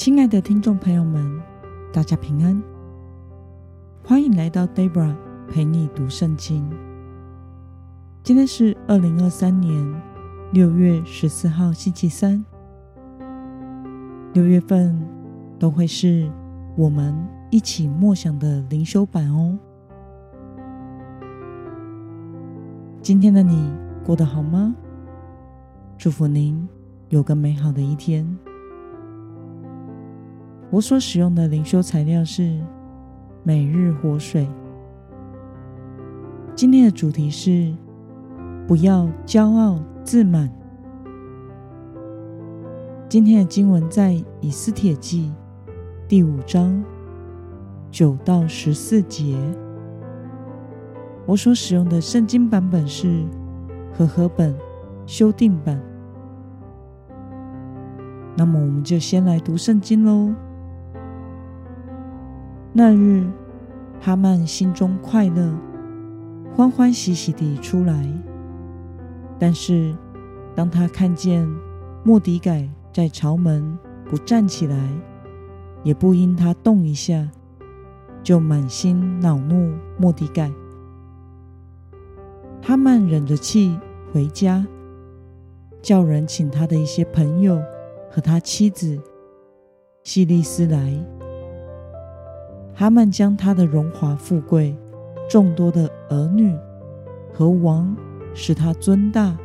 亲爱的听众朋友们，大家平安，欢迎来到 Debra 陪你读圣经。今天是二零二三年六月十四号，星期三。六月份都会是我们一起默想的灵修版哦。今天的你过得好吗？祝福您有个美好的一天。我所使用的灵修材料是每日活水。今天的主题是不要骄傲自满。今天的经文在以斯帖记第五章九到十四节。我所使用的圣经版本是和合本修订版。那么，我们就先来读圣经喽。那日，哈曼心中快乐，欢欢喜喜地出来。但是，当他看见莫迪改在朝门不站起来，也不因他动一下，就满心恼怒莫迪改。哈曼忍着气回家，叫人请他的一些朋友和他妻子细利斯来。哈曼将他的荣华富贵、众多的儿女和王，使他尊大，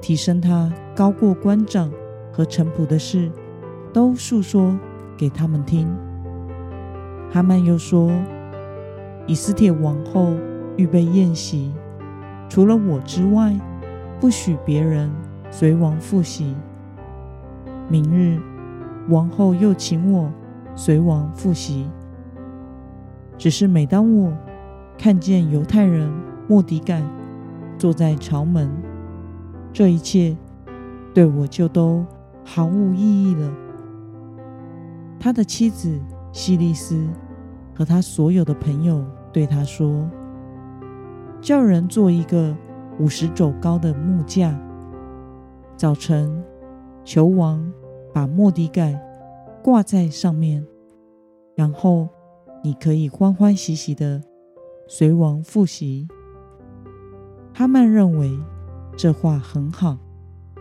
提升他高过官长和臣仆的事，都述说给他们听。哈曼又说：“以斯帖王后预备宴席，除了我之外，不许别人随王赴席。明日，王后又请我随王赴席。”只是每当我看见犹太人莫迪盖坐在朝门，这一切对我就都毫无意义了。他的妻子细利斯和他所有的朋友对他说：“叫人做一个五十肘高的木架，早晨求王把莫迪盖挂在上面，然后。”你可以欢欢喜喜的随王复习。哈曼认为这话很好，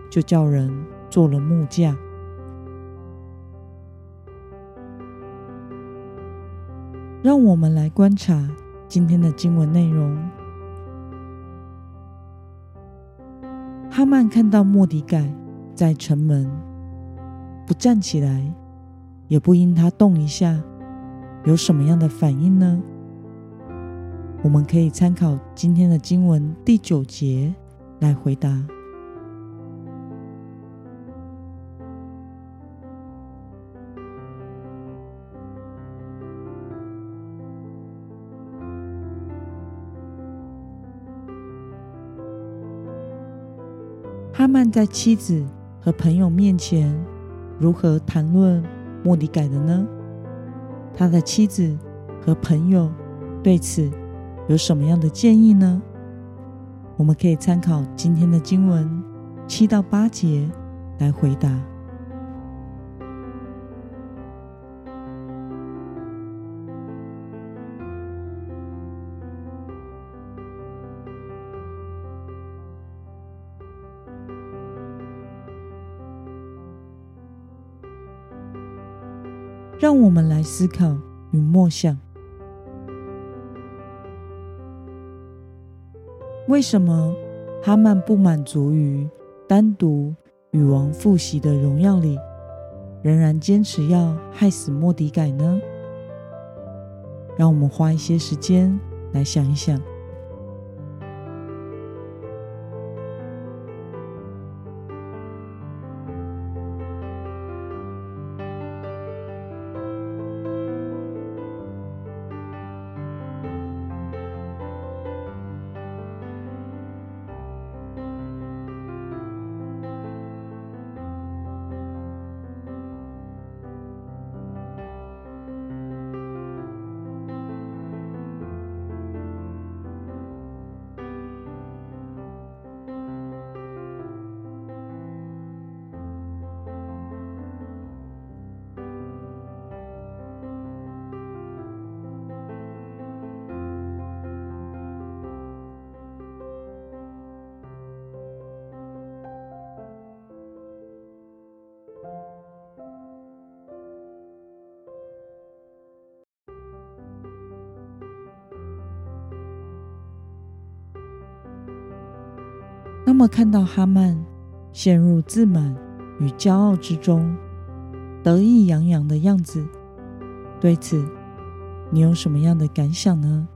就叫人做了木架。让我们来观察今天的经文内容。哈曼看到莫底改在城门不站起来，也不因他动一下。有什么样的反应呢？我们可以参考今天的经文第九节来回答。哈曼在妻子和朋友面前如何谈论莫迪改的呢？他的妻子和朋友对此有什么样的建议呢？我们可以参考今天的经文七到八节来回答。让我们来思考与默想：为什么哈曼不满足于单独与王复席的荣耀里，仍然坚持要害死莫迪改呢？让我们花一些时间来想一想。那么，看到哈曼陷入自满与骄傲之中，得意洋洋的样子，对此你有什么样的感想呢？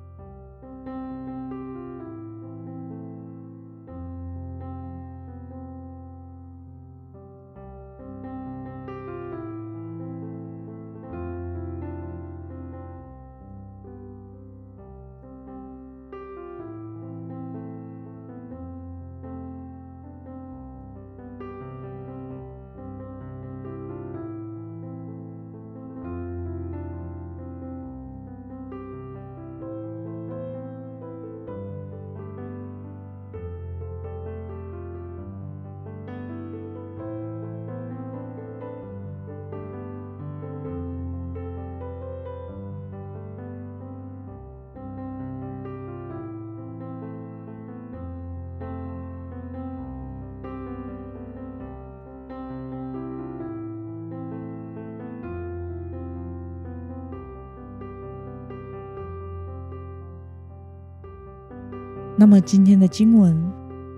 那么今天的经文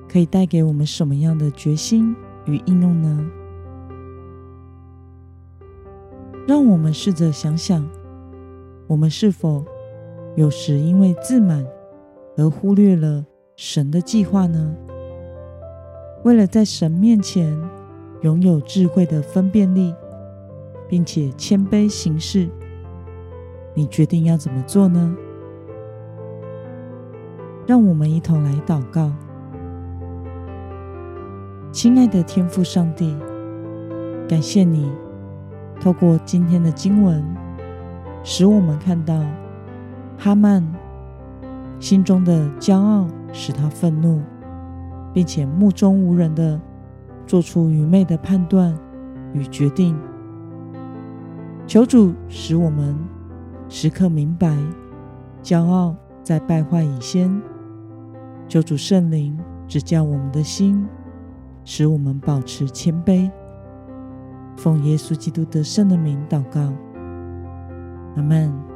可以带给我们什么样的决心与应用呢？让我们试着想想，我们是否有时因为自满而忽略了神的计划呢？为了在神面前拥有智慧的分辨力，并且谦卑行事，你决定要怎么做呢？让我们一同来祷告，亲爱的天父上帝，感谢你透过今天的经文，使我们看到哈曼心中的骄傲使他愤怒，并且目中无人的做出愚昧的判断与决定。求主使我们时刻明白，骄傲在败坏以先。救主圣灵指教我们的心，使我们保持谦卑。奉耶稣基督得胜的名祷告，阿门。